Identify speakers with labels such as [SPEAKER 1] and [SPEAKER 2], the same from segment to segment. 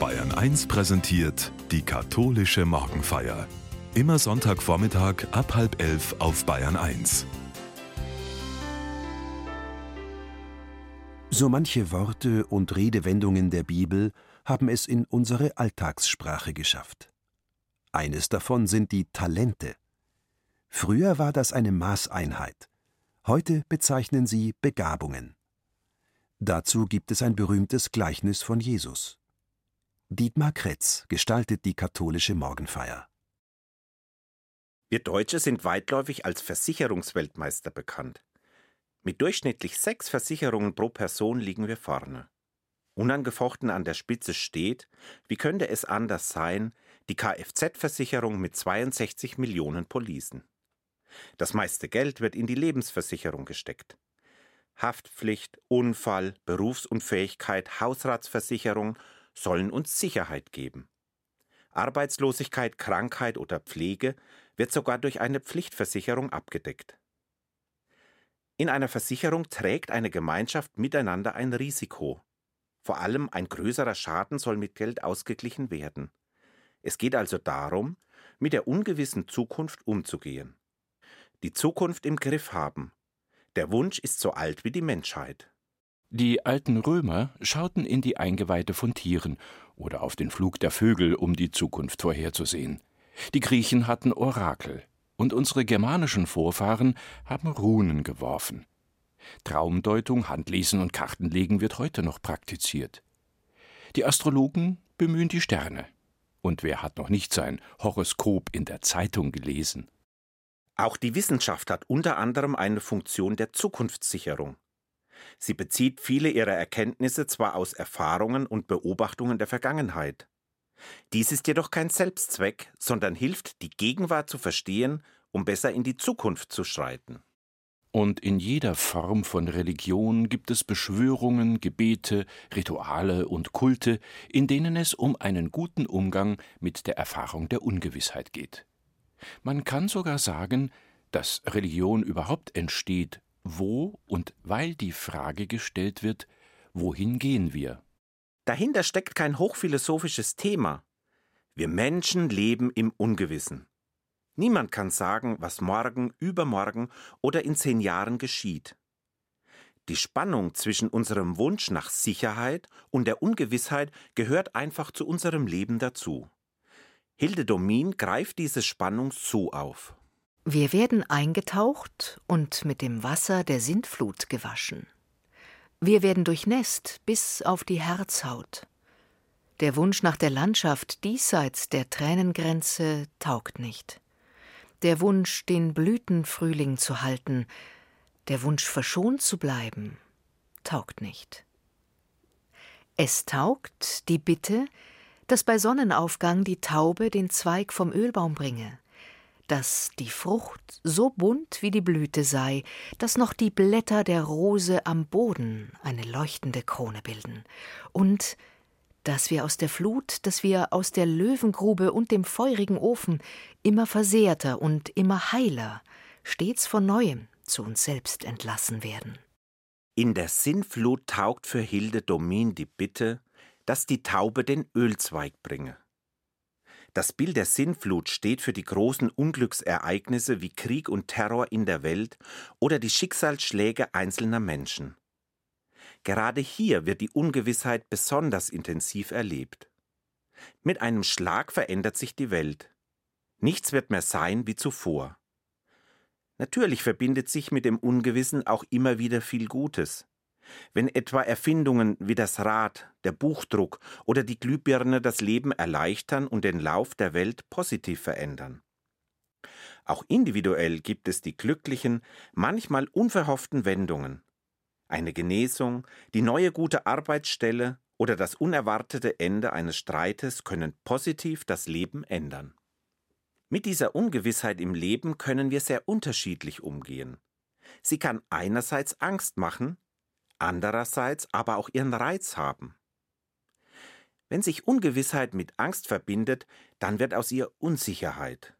[SPEAKER 1] Bayern 1 präsentiert die katholische Morgenfeier. Immer Sonntagvormittag ab halb elf auf Bayern 1.
[SPEAKER 2] So manche Worte und Redewendungen der Bibel haben es in unsere Alltagssprache geschafft. Eines davon sind die Talente. Früher war das eine Maßeinheit. Heute bezeichnen sie Begabungen. Dazu gibt es ein berühmtes Gleichnis von Jesus. Dietmar Kretz gestaltet die katholische Morgenfeier.
[SPEAKER 3] Wir Deutsche sind weitläufig als Versicherungsweltmeister bekannt. Mit durchschnittlich sechs Versicherungen pro Person liegen wir vorne. Unangefochten an der Spitze steht, wie könnte es anders sein, die Kfz-Versicherung mit 62 Millionen Policen. Das meiste Geld wird in die Lebensversicherung gesteckt. Haftpflicht, Unfall, Berufsunfähigkeit, Hausratsversicherung sollen uns Sicherheit geben. Arbeitslosigkeit, Krankheit oder Pflege wird sogar durch eine Pflichtversicherung abgedeckt. In einer Versicherung trägt eine Gemeinschaft miteinander ein Risiko. Vor allem ein größerer Schaden soll mit Geld ausgeglichen werden. Es geht also darum, mit der ungewissen Zukunft umzugehen. Die Zukunft im Griff haben der Wunsch ist so alt wie die Menschheit.
[SPEAKER 4] Die alten Römer schauten in die Eingeweide von Tieren oder auf den Flug der Vögel, um die Zukunft vorherzusehen. Die Griechen hatten Orakel, und unsere germanischen Vorfahren haben Runen geworfen. Traumdeutung, Handlesen und Kartenlegen wird heute noch praktiziert. Die Astrologen bemühen die Sterne. Und wer hat noch nicht sein Horoskop in der Zeitung gelesen?
[SPEAKER 3] Auch die Wissenschaft hat unter anderem eine Funktion der Zukunftssicherung. Sie bezieht viele ihrer Erkenntnisse zwar aus Erfahrungen und Beobachtungen der Vergangenheit. Dies ist jedoch kein Selbstzweck, sondern hilft, die Gegenwart zu verstehen, um besser in die Zukunft zu schreiten.
[SPEAKER 4] Und in jeder Form von Religion gibt es Beschwörungen, Gebete, Rituale und Kulte, in denen es um einen guten Umgang mit der Erfahrung der Ungewissheit geht. Man kann sogar sagen, dass Religion überhaupt entsteht, wo und weil die Frage gestellt wird, wohin gehen wir?
[SPEAKER 3] Dahinter steckt kein hochphilosophisches Thema. Wir Menschen leben im Ungewissen. Niemand kann sagen, was morgen, übermorgen oder in zehn Jahren geschieht. Die Spannung zwischen unserem Wunsch nach Sicherheit und der Ungewissheit gehört einfach zu unserem Leben dazu. Hilde Domin greift diese Spannung so auf.
[SPEAKER 5] Wir werden eingetaucht und mit dem Wasser der Sintflut gewaschen. Wir werden durchnässt bis auf die Herzhaut. Der Wunsch nach der Landschaft diesseits der Tränengrenze taugt nicht. Der Wunsch, den Blütenfrühling zu halten, der Wunsch verschont zu bleiben, taugt nicht. Es taugt die Bitte, dass bei Sonnenaufgang die Taube den Zweig vom Ölbaum bringe, dass die Frucht so bunt wie die Blüte sei, dass noch die Blätter der Rose am Boden eine leuchtende Krone bilden, und dass wir aus der Flut, dass wir aus der Löwengrube und dem feurigen Ofen immer versehrter und immer heiler, stets von neuem zu uns selbst entlassen werden.
[SPEAKER 3] In der Sinnflut taugt für Hilde Domin die Bitte, dass die Taube den Ölzweig bringe. Das Bild der Sinnflut steht für die großen Unglücksereignisse wie Krieg und Terror in der Welt oder die Schicksalsschläge einzelner Menschen. Gerade hier wird die Ungewissheit besonders intensiv erlebt. Mit einem Schlag verändert sich die Welt. Nichts wird mehr sein wie zuvor. Natürlich verbindet sich mit dem Ungewissen auch immer wieder viel Gutes. Wenn etwa Erfindungen wie das Rad, der Buchdruck oder die Glühbirne das Leben erleichtern und den Lauf der Welt positiv verändern. Auch individuell gibt es die glücklichen, manchmal unverhofften Wendungen. Eine Genesung, die neue gute Arbeitsstelle oder das unerwartete Ende eines Streites können positiv das Leben ändern. Mit dieser Ungewissheit im Leben können wir sehr unterschiedlich umgehen. Sie kann einerseits Angst machen, andererseits aber auch ihren Reiz haben. Wenn sich Ungewissheit mit Angst verbindet, dann wird aus ihr Unsicherheit.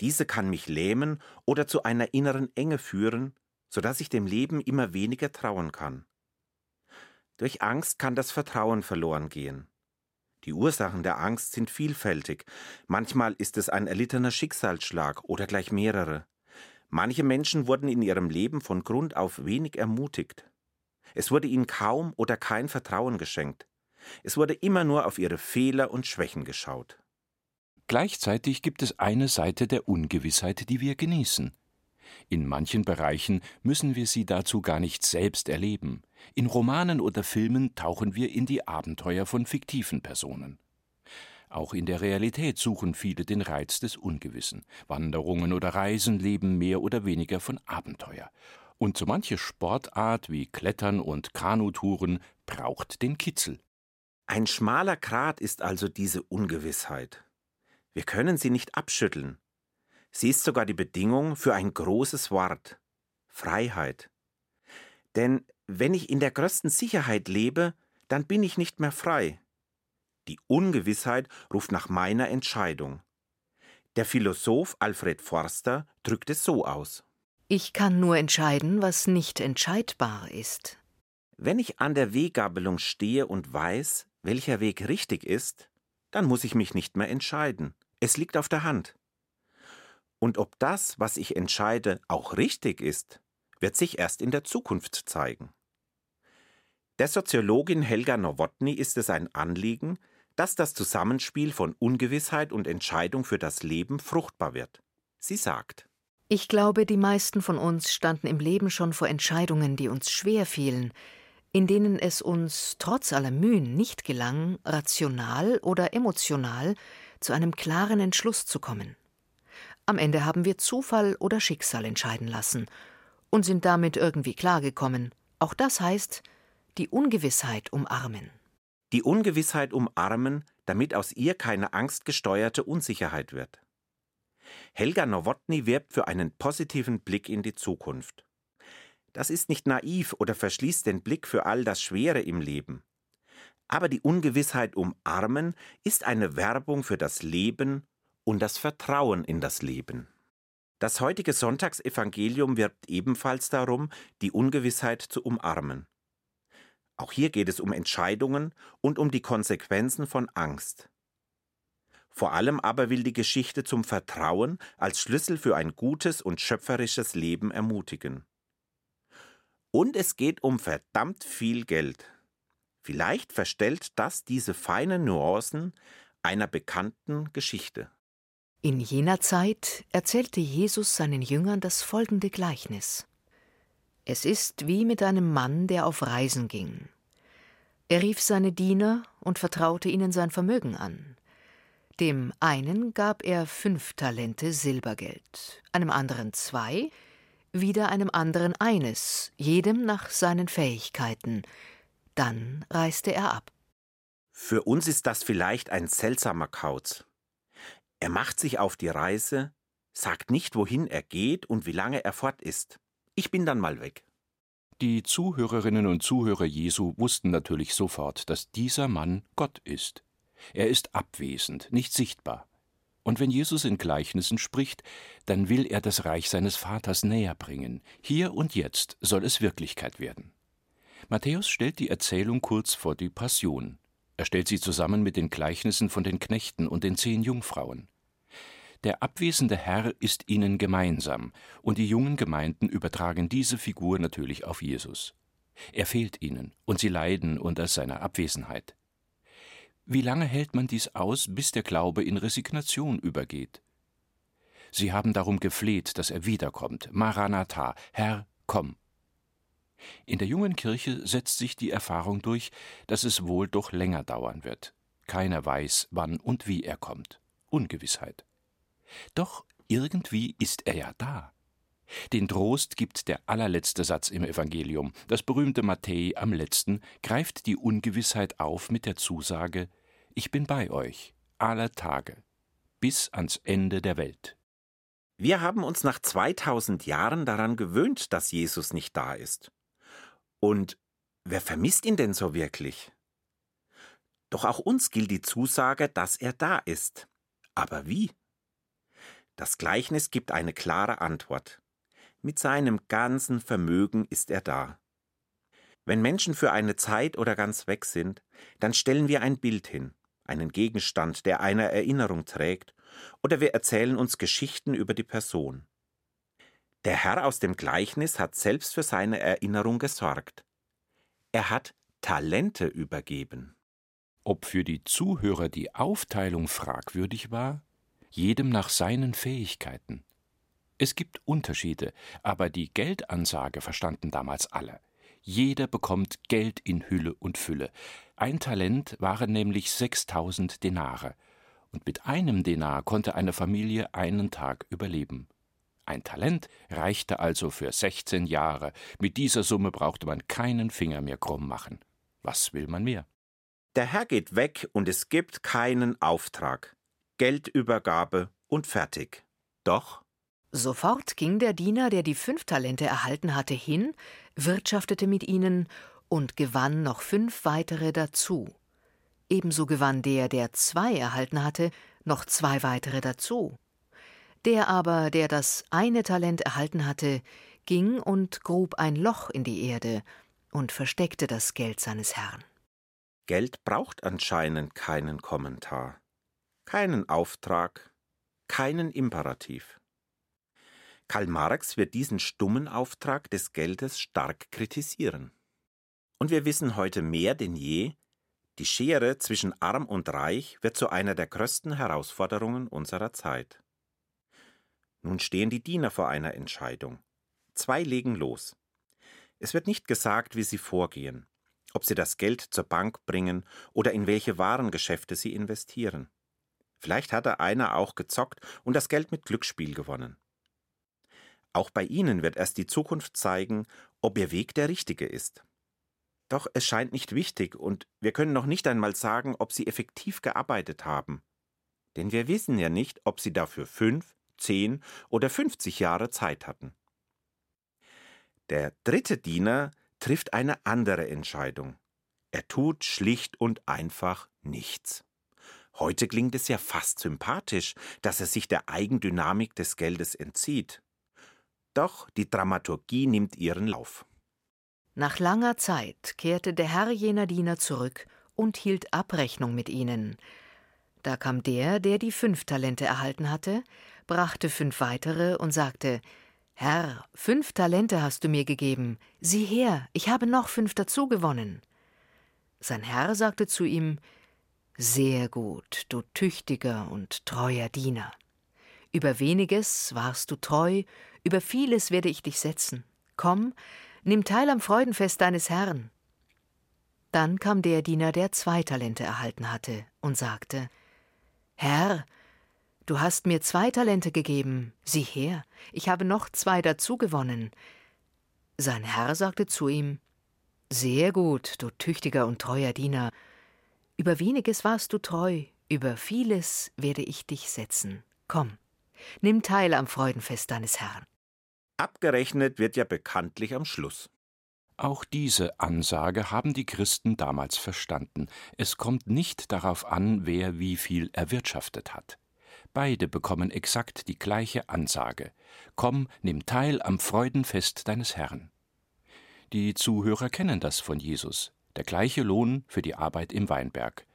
[SPEAKER 3] Diese kann mich lähmen oder zu einer inneren Enge führen, so dass ich dem Leben immer weniger trauen kann. Durch Angst kann das Vertrauen verloren gehen. Die Ursachen der Angst sind vielfältig. Manchmal ist es ein erlittener Schicksalsschlag oder gleich mehrere. Manche Menschen wurden in ihrem Leben von Grund auf wenig ermutigt. Es wurde ihnen kaum oder kein Vertrauen geschenkt. Es wurde immer nur auf ihre Fehler und Schwächen geschaut.
[SPEAKER 4] Gleichzeitig gibt es eine Seite der Ungewissheit, die wir genießen. In manchen Bereichen müssen wir sie dazu gar nicht selbst erleben. In Romanen oder Filmen tauchen wir in die Abenteuer von fiktiven Personen. Auch in der Realität suchen viele den Reiz des Ungewissen. Wanderungen oder Reisen leben mehr oder weniger von Abenteuer. Und so manche Sportart wie Klettern und Kanutouren braucht den Kitzel.
[SPEAKER 3] Ein schmaler Grat ist also diese Ungewissheit. Wir können sie nicht abschütteln. Sie ist sogar die Bedingung für ein großes Wort Freiheit. Denn wenn ich in der größten Sicherheit lebe, dann bin ich nicht mehr frei. Die Ungewissheit ruft nach meiner Entscheidung. Der Philosoph Alfred Forster drückt es so aus.
[SPEAKER 5] Ich kann nur entscheiden, was nicht entscheidbar ist.
[SPEAKER 3] Wenn ich an der Weggabelung stehe und weiß, welcher Weg richtig ist, dann muss ich mich nicht mehr entscheiden. Es liegt auf der Hand. Und ob das, was ich entscheide, auch richtig ist, wird sich erst in der Zukunft zeigen. Der Soziologin Helga Nowotny ist es ein Anliegen, dass das Zusammenspiel von Ungewissheit und Entscheidung für das Leben fruchtbar wird. Sie sagt,
[SPEAKER 5] ich glaube, die meisten von uns standen im Leben schon vor Entscheidungen, die uns schwer fielen, in denen es uns trotz aller Mühen nicht gelang, rational oder emotional zu einem klaren Entschluss zu kommen. Am Ende haben wir Zufall oder Schicksal entscheiden lassen und sind damit irgendwie klargekommen. Auch das heißt, die Ungewissheit umarmen.
[SPEAKER 3] Die Ungewissheit umarmen, damit aus ihr keine angstgesteuerte Unsicherheit wird. Helga Nowotny wirbt für einen positiven Blick in die Zukunft. Das ist nicht naiv oder verschließt den Blick für all das Schwere im Leben. Aber die Ungewissheit umarmen ist eine Werbung für das Leben und das Vertrauen in das Leben. Das heutige Sonntagsevangelium wirbt ebenfalls darum, die Ungewissheit zu umarmen. Auch hier geht es um Entscheidungen und um die Konsequenzen von Angst. Vor allem aber will die Geschichte zum Vertrauen als Schlüssel für ein gutes und schöpferisches Leben ermutigen. Und es geht um verdammt viel Geld. Vielleicht verstellt das diese feinen Nuancen einer bekannten Geschichte.
[SPEAKER 5] In jener Zeit erzählte Jesus seinen Jüngern das folgende Gleichnis. Es ist wie mit einem Mann, der auf Reisen ging. Er rief seine Diener und vertraute ihnen sein Vermögen an. Dem einen gab er fünf Talente Silbergeld, einem anderen zwei, wieder einem anderen eines, jedem nach seinen Fähigkeiten. Dann reiste er ab.
[SPEAKER 3] Für uns ist das vielleicht ein seltsamer Kauz. Er macht sich auf die Reise, sagt nicht, wohin er geht und wie lange er fort ist. Ich bin dann mal weg.
[SPEAKER 4] Die Zuhörerinnen und Zuhörer Jesu wussten natürlich sofort, dass dieser Mann Gott ist. Er ist abwesend, nicht sichtbar. Und wenn Jesus in Gleichnissen spricht, dann will er das Reich seines Vaters näher bringen. Hier und jetzt soll es Wirklichkeit werden. Matthäus stellt die Erzählung kurz vor die Passion. Er stellt sie zusammen mit den Gleichnissen von den Knechten und den zehn Jungfrauen. Der abwesende Herr ist ihnen gemeinsam, und die jungen Gemeinden übertragen diese Figur natürlich auf Jesus. Er fehlt ihnen, und sie leiden unter seiner Abwesenheit. Wie lange hält man dies aus, bis der Glaube in Resignation übergeht? Sie haben darum gefleht, dass er wiederkommt. Maranatha, Herr, komm. In der jungen Kirche setzt sich die Erfahrung durch, dass es wohl doch länger dauern wird. Keiner weiß, wann und wie er kommt. Ungewissheit. Doch irgendwie ist er ja da. Den Trost gibt der allerletzte Satz im Evangelium. Das berühmte Matthäi am letzten greift die Ungewissheit auf mit der Zusage: Ich bin bei euch, aller Tage, bis ans Ende der Welt.
[SPEAKER 3] Wir haben uns nach 2000 Jahren daran gewöhnt, dass Jesus nicht da ist. Und wer vermisst ihn denn so wirklich? Doch auch uns gilt die Zusage, dass er da ist. Aber wie? Das Gleichnis gibt eine klare Antwort. Mit seinem ganzen Vermögen ist er da. Wenn Menschen für eine Zeit oder ganz weg sind, dann stellen wir ein Bild hin, einen Gegenstand, der einer Erinnerung trägt, oder wir erzählen uns Geschichten über die Person. Der Herr aus dem Gleichnis hat selbst für seine Erinnerung gesorgt. Er hat Talente übergeben.
[SPEAKER 4] Ob für die Zuhörer die Aufteilung fragwürdig war? Jedem nach seinen Fähigkeiten. Es gibt Unterschiede, aber die Geldansage verstanden damals alle. Jeder bekommt Geld in Hülle und Fülle. Ein Talent waren nämlich 6000 Denare. Und mit einem Denar konnte eine Familie einen Tag überleben. Ein Talent reichte also für 16 Jahre. Mit dieser Summe brauchte man keinen Finger mehr krumm machen. Was will man mehr?
[SPEAKER 3] Der Herr geht weg und es gibt keinen Auftrag. Geldübergabe und fertig. Doch
[SPEAKER 5] Sofort ging der Diener, der die fünf Talente erhalten hatte, hin, wirtschaftete mit ihnen und gewann noch fünf weitere dazu. Ebenso gewann der, der zwei erhalten hatte, noch zwei weitere dazu. Der aber, der das eine Talent erhalten hatte, ging und grub ein Loch in die Erde und versteckte das Geld seines Herrn.
[SPEAKER 3] Geld braucht anscheinend keinen Kommentar, keinen Auftrag, keinen Imperativ. Karl Marx wird diesen stummen Auftrag des Geldes stark kritisieren. Und wir wissen heute mehr denn je, die Schere zwischen arm und reich wird zu einer der größten Herausforderungen unserer Zeit. Nun stehen die Diener vor einer Entscheidung. Zwei legen los. Es wird nicht gesagt, wie sie vorgehen, ob sie das Geld zur Bank bringen oder in welche Warengeschäfte sie investieren. Vielleicht hatte einer auch gezockt und das Geld mit Glücksspiel gewonnen. Auch bei Ihnen wird erst die Zukunft zeigen, ob Ihr Weg der richtige ist. Doch es scheint nicht wichtig und wir können noch nicht einmal sagen, ob Sie effektiv gearbeitet haben. Denn wir wissen ja nicht, ob Sie dafür fünf, zehn oder fünfzig Jahre Zeit hatten. Der dritte Diener trifft eine andere Entscheidung. Er tut schlicht und einfach nichts. Heute klingt es ja fast sympathisch, dass er sich der Eigendynamik des Geldes entzieht. Doch die Dramaturgie nimmt ihren Lauf.
[SPEAKER 5] Nach langer Zeit kehrte der Herr jener Diener zurück und hielt Abrechnung mit ihnen. Da kam der, der die fünf Talente erhalten hatte, brachte fünf weitere und sagte Herr, fünf Talente hast du mir gegeben, sieh her, ich habe noch fünf dazu gewonnen. Sein Herr sagte zu ihm Sehr gut, du tüchtiger und treuer Diener. Über weniges warst du treu, über vieles werde ich dich setzen. Komm, nimm teil am Freudenfest deines Herrn. Dann kam der Diener, der zwei Talente erhalten hatte, und sagte Herr, du hast mir zwei Talente gegeben, sieh her, ich habe noch zwei dazu gewonnen. Sein Herr sagte zu ihm Sehr gut, du tüchtiger und treuer Diener, über weniges warst du treu, über vieles werde ich dich setzen. Komm, nimm teil am Freudenfest deines Herrn.
[SPEAKER 3] Abgerechnet wird ja bekanntlich am Schluss.
[SPEAKER 4] Auch diese Ansage haben die Christen damals verstanden. Es kommt nicht darauf an, wer wie viel erwirtschaftet hat. Beide bekommen exakt die gleiche Ansage. Komm, nimm teil am Freudenfest deines Herrn. Die Zuhörer kennen das von Jesus, der gleiche Lohn für die Arbeit im Weinberg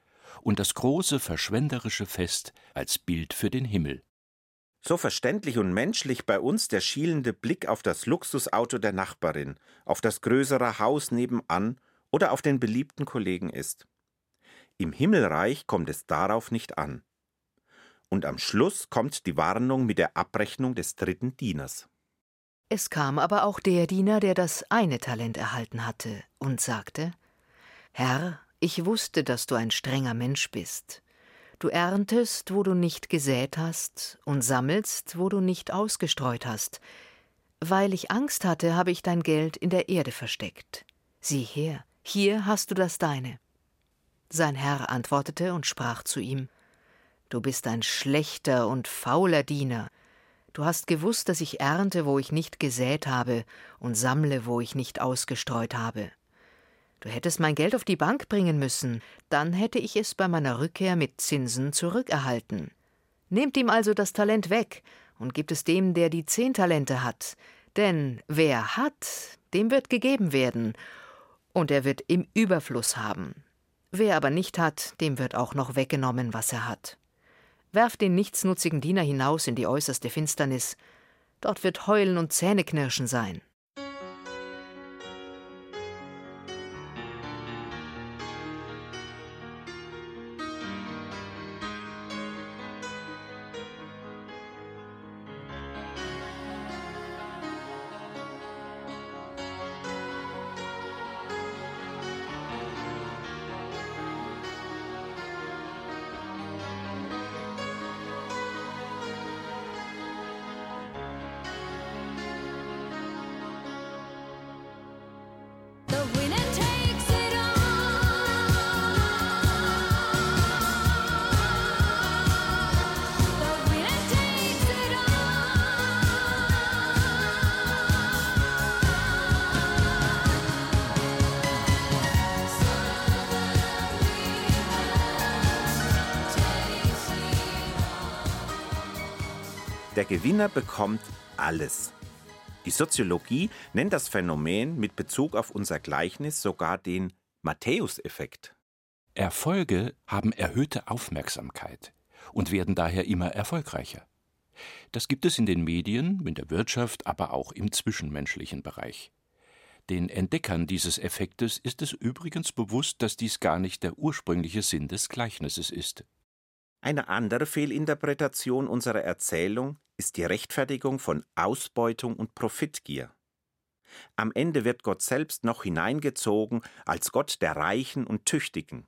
[SPEAKER 4] und das große verschwenderische Fest als Bild für den Himmel.
[SPEAKER 3] So verständlich und menschlich bei uns der schielende Blick auf das Luxusauto der Nachbarin, auf das größere Haus nebenan oder auf den beliebten Kollegen ist. Im Himmelreich kommt es darauf nicht an. Und am Schluss kommt die Warnung mit der Abrechnung des dritten Dieners.
[SPEAKER 5] Es kam aber auch der Diener, der das eine Talent erhalten hatte, und sagte Herr, ich wusste, dass du ein strenger Mensch bist. Du erntest, wo du nicht gesät hast, und sammelst, wo du nicht ausgestreut hast. Weil ich Angst hatte, habe ich dein Geld in der Erde versteckt. Sieh her, hier hast du das deine. Sein Herr antwortete und sprach zu ihm Du bist ein schlechter und fauler Diener. Du hast gewusst, dass ich ernte, wo ich nicht gesät habe, und sammle, wo ich nicht ausgestreut habe. Du hättest mein Geld auf die Bank bringen müssen, dann hätte ich es bei meiner Rückkehr mit Zinsen zurückerhalten. Nehmt ihm also das Talent weg und gibt es dem, der die zehn Talente hat. Denn wer hat, dem wird gegeben werden, und er wird im Überfluss haben. Wer aber nicht hat, dem wird auch noch weggenommen, was er hat. Werft den nichtsnutzigen Diener hinaus in die äußerste Finsternis, dort wird Heulen und Zähneknirschen sein.
[SPEAKER 3] Der Gewinner bekommt alles. Die Soziologie nennt das Phänomen mit Bezug auf unser Gleichnis sogar den Matthäus-Effekt.
[SPEAKER 4] Erfolge haben erhöhte Aufmerksamkeit und werden daher immer erfolgreicher. Das gibt es in den Medien, in der Wirtschaft, aber auch im zwischenmenschlichen Bereich. Den Entdeckern dieses Effektes ist es übrigens bewusst, dass dies gar nicht der ursprüngliche Sinn des Gleichnisses ist.
[SPEAKER 3] Eine andere Fehlinterpretation unserer Erzählung ist die Rechtfertigung von Ausbeutung und Profitgier. Am Ende wird Gott selbst noch hineingezogen als Gott der Reichen und Tüchtigen.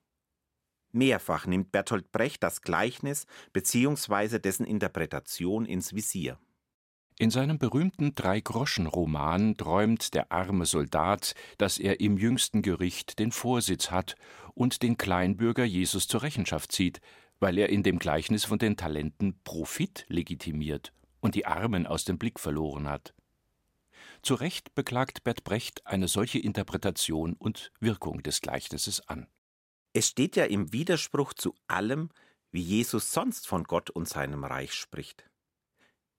[SPEAKER 3] Mehrfach nimmt Bertolt Brecht das Gleichnis bzw. dessen Interpretation ins Visier.
[SPEAKER 4] In seinem berühmten Drei-Groschen-Roman träumt der arme Soldat, dass er im jüngsten Gericht den Vorsitz hat und den Kleinbürger Jesus zur Rechenschaft zieht, weil er in dem Gleichnis von den Talenten Profit legitimiert und die Armen aus dem Blick verloren hat. Zu Recht beklagt Bert Brecht eine solche Interpretation und Wirkung des Gleichnisses an.
[SPEAKER 3] Es steht ja im Widerspruch zu allem, wie Jesus sonst von Gott und seinem Reich spricht.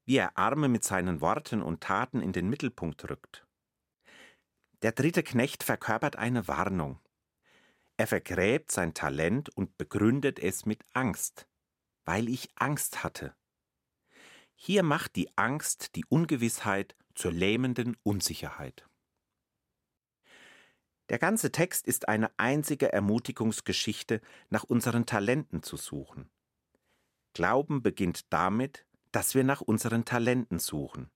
[SPEAKER 3] Wie er Arme mit seinen Worten und Taten in den Mittelpunkt rückt. Der dritte Knecht verkörpert eine Warnung. Er vergräbt sein Talent und begründet es mit Angst, weil ich Angst hatte. Hier macht die Angst die Ungewissheit zur lähmenden Unsicherheit. Der ganze Text ist eine einzige Ermutigungsgeschichte, nach unseren Talenten zu suchen. Glauben beginnt damit, dass wir nach unseren Talenten suchen.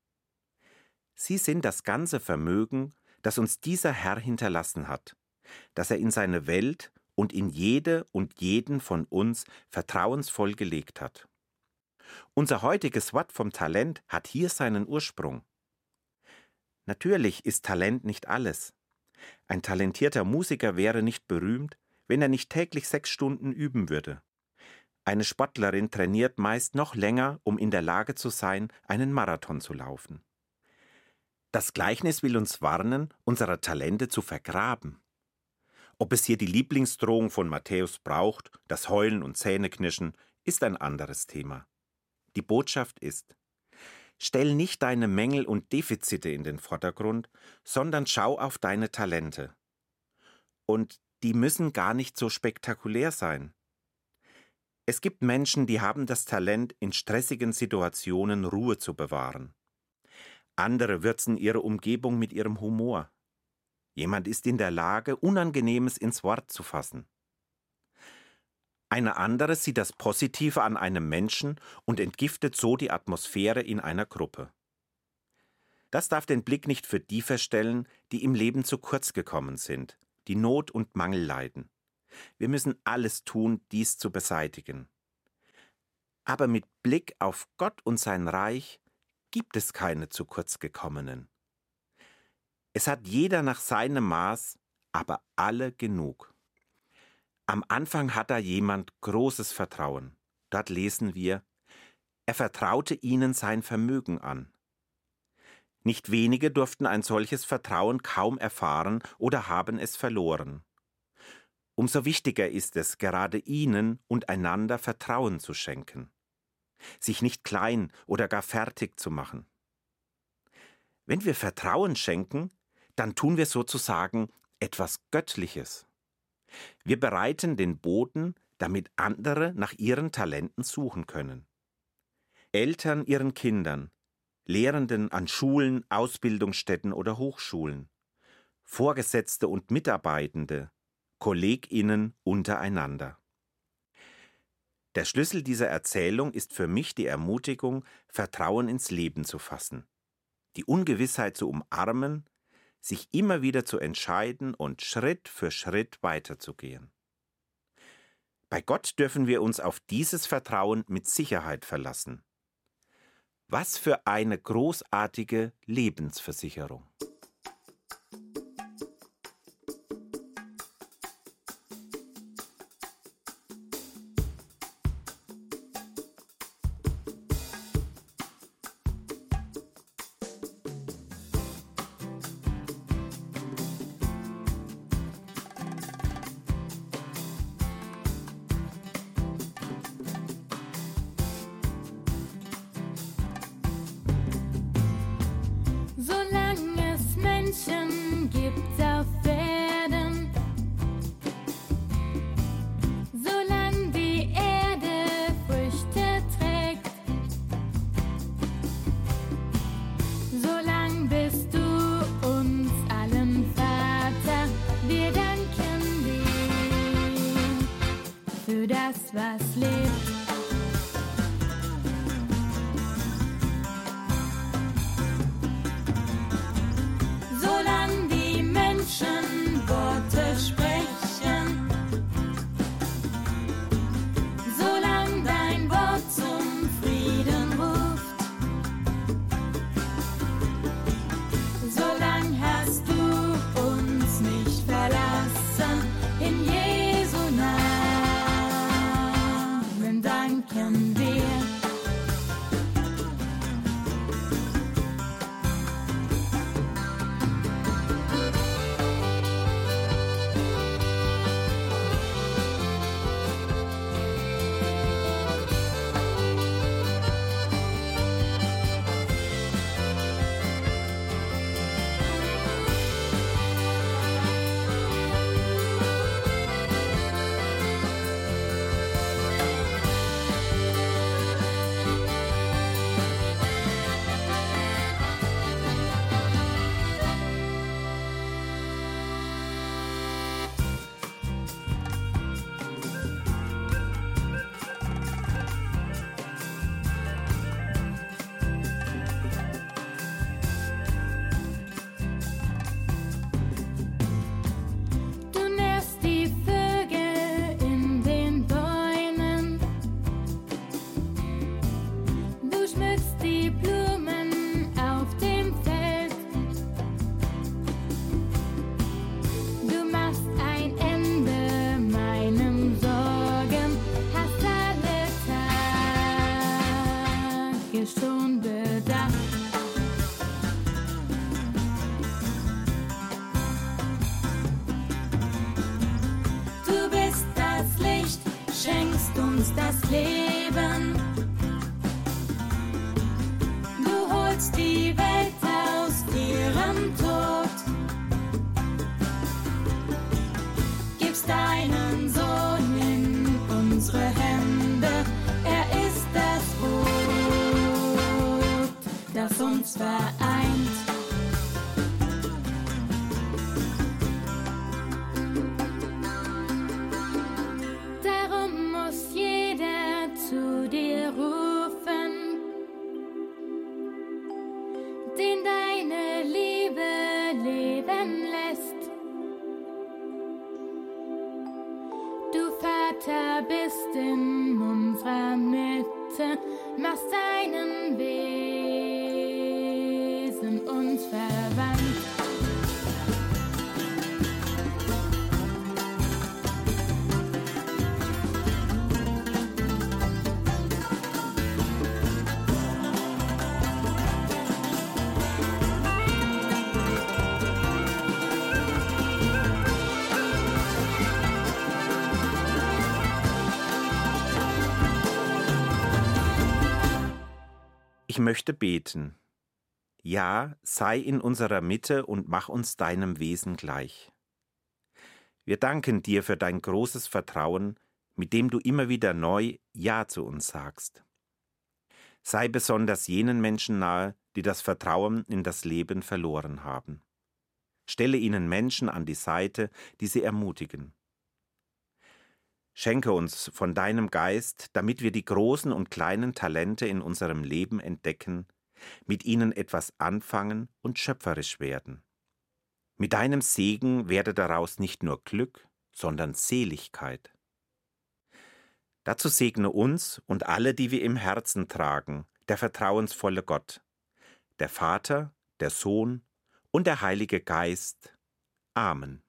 [SPEAKER 3] Sie sind das ganze Vermögen, das uns dieser Herr hinterlassen hat, das er in seine Welt und in jede und jeden von uns vertrauensvoll gelegt hat. Unser heutiges Wort vom Talent hat hier seinen Ursprung. Natürlich ist Talent nicht alles. Ein talentierter Musiker wäre nicht berühmt, wenn er nicht täglich sechs Stunden üben würde. Eine Sportlerin trainiert meist noch länger, um in der Lage zu sein, einen Marathon zu laufen. Das Gleichnis will uns warnen, unsere Talente zu vergraben. Ob es hier die Lieblingsdrohung von Matthäus braucht, das Heulen und Zähneknirschen, ist ein anderes Thema. Die Botschaft ist, stell nicht deine Mängel und Defizite in den Vordergrund, sondern schau auf deine Talente. Und die müssen gar nicht so spektakulär sein. Es gibt Menschen, die haben das Talent, in stressigen Situationen Ruhe zu bewahren. Andere würzen ihre Umgebung mit ihrem Humor. Jemand ist in der Lage, Unangenehmes ins Wort zu fassen. Eine andere sieht das Positive an einem Menschen und entgiftet so die Atmosphäre in einer Gruppe. Das darf den Blick nicht für die verstellen, die im Leben zu kurz gekommen sind, die Not und Mangel leiden. Wir müssen alles tun, dies zu beseitigen. Aber mit Blick auf Gott und sein Reich gibt es keine zu kurz gekommenen. Es hat jeder nach seinem Maß, aber alle genug. Am Anfang hat da jemand großes Vertrauen. Dort lesen wir, er vertraute ihnen sein Vermögen an. Nicht wenige durften ein solches Vertrauen kaum erfahren oder haben es verloren. Umso wichtiger ist es, gerade ihnen und einander Vertrauen zu schenken, sich nicht klein oder gar fertig zu machen. Wenn wir Vertrauen schenken, dann tun wir sozusagen etwas Göttliches.
[SPEAKER 6] Wir bereiten den Boden, damit andere nach ihren Talenten suchen können. Eltern ihren Kindern, Lehrenden an Schulen, Ausbildungsstätten oder Hochschulen, Vorgesetzte und Mitarbeitende, Kolleginnen untereinander. Der Schlüssel dieser Erzählung ist für mich die Ermutigung, Vertrauen ins Leben zu fassen, die Ungewissheit zu umarmen, sich immer wieder zu entscheiden und Schritt für Schritt weiterzugehen. Bei Gott dürfen wir uns auf dieses Vertrauen mit Sicherheit verlassen. Was für eine großartige Lebensversicherung. 在。den deine Liebe leben lässt. Du Vater bist in unserer Mitte, machst deinen Weg. Ich möchte beten. Ja, sei in unserer Mitte und mach uns deinem Wesen gleich.
[SPEAKER 3] Wir danken dir für dein großes Vertrauen, mit dem du immer wieder neu Ja zu uns sagst. Sei besonders jenen Menschen nahe, die das Vertrauen in das Leben verloren haben. Stelle ihnen Menschen an die Seite, die sie ermutigen. Schenke uns von deinem Geist, damit wir die großen und kleinen Talente in unserem Leben entdecken, mit ihnen etwas anfangen und schöpferisch werden. Mit deinem Segen werde daraus nicht nur Glück, sondern Seligkeit. Dazu segne uns und alle, die wir im Herzen tragen, der vertrauensvolle Gott, der Vater, der Sohn und der Heilige Geist. Amen.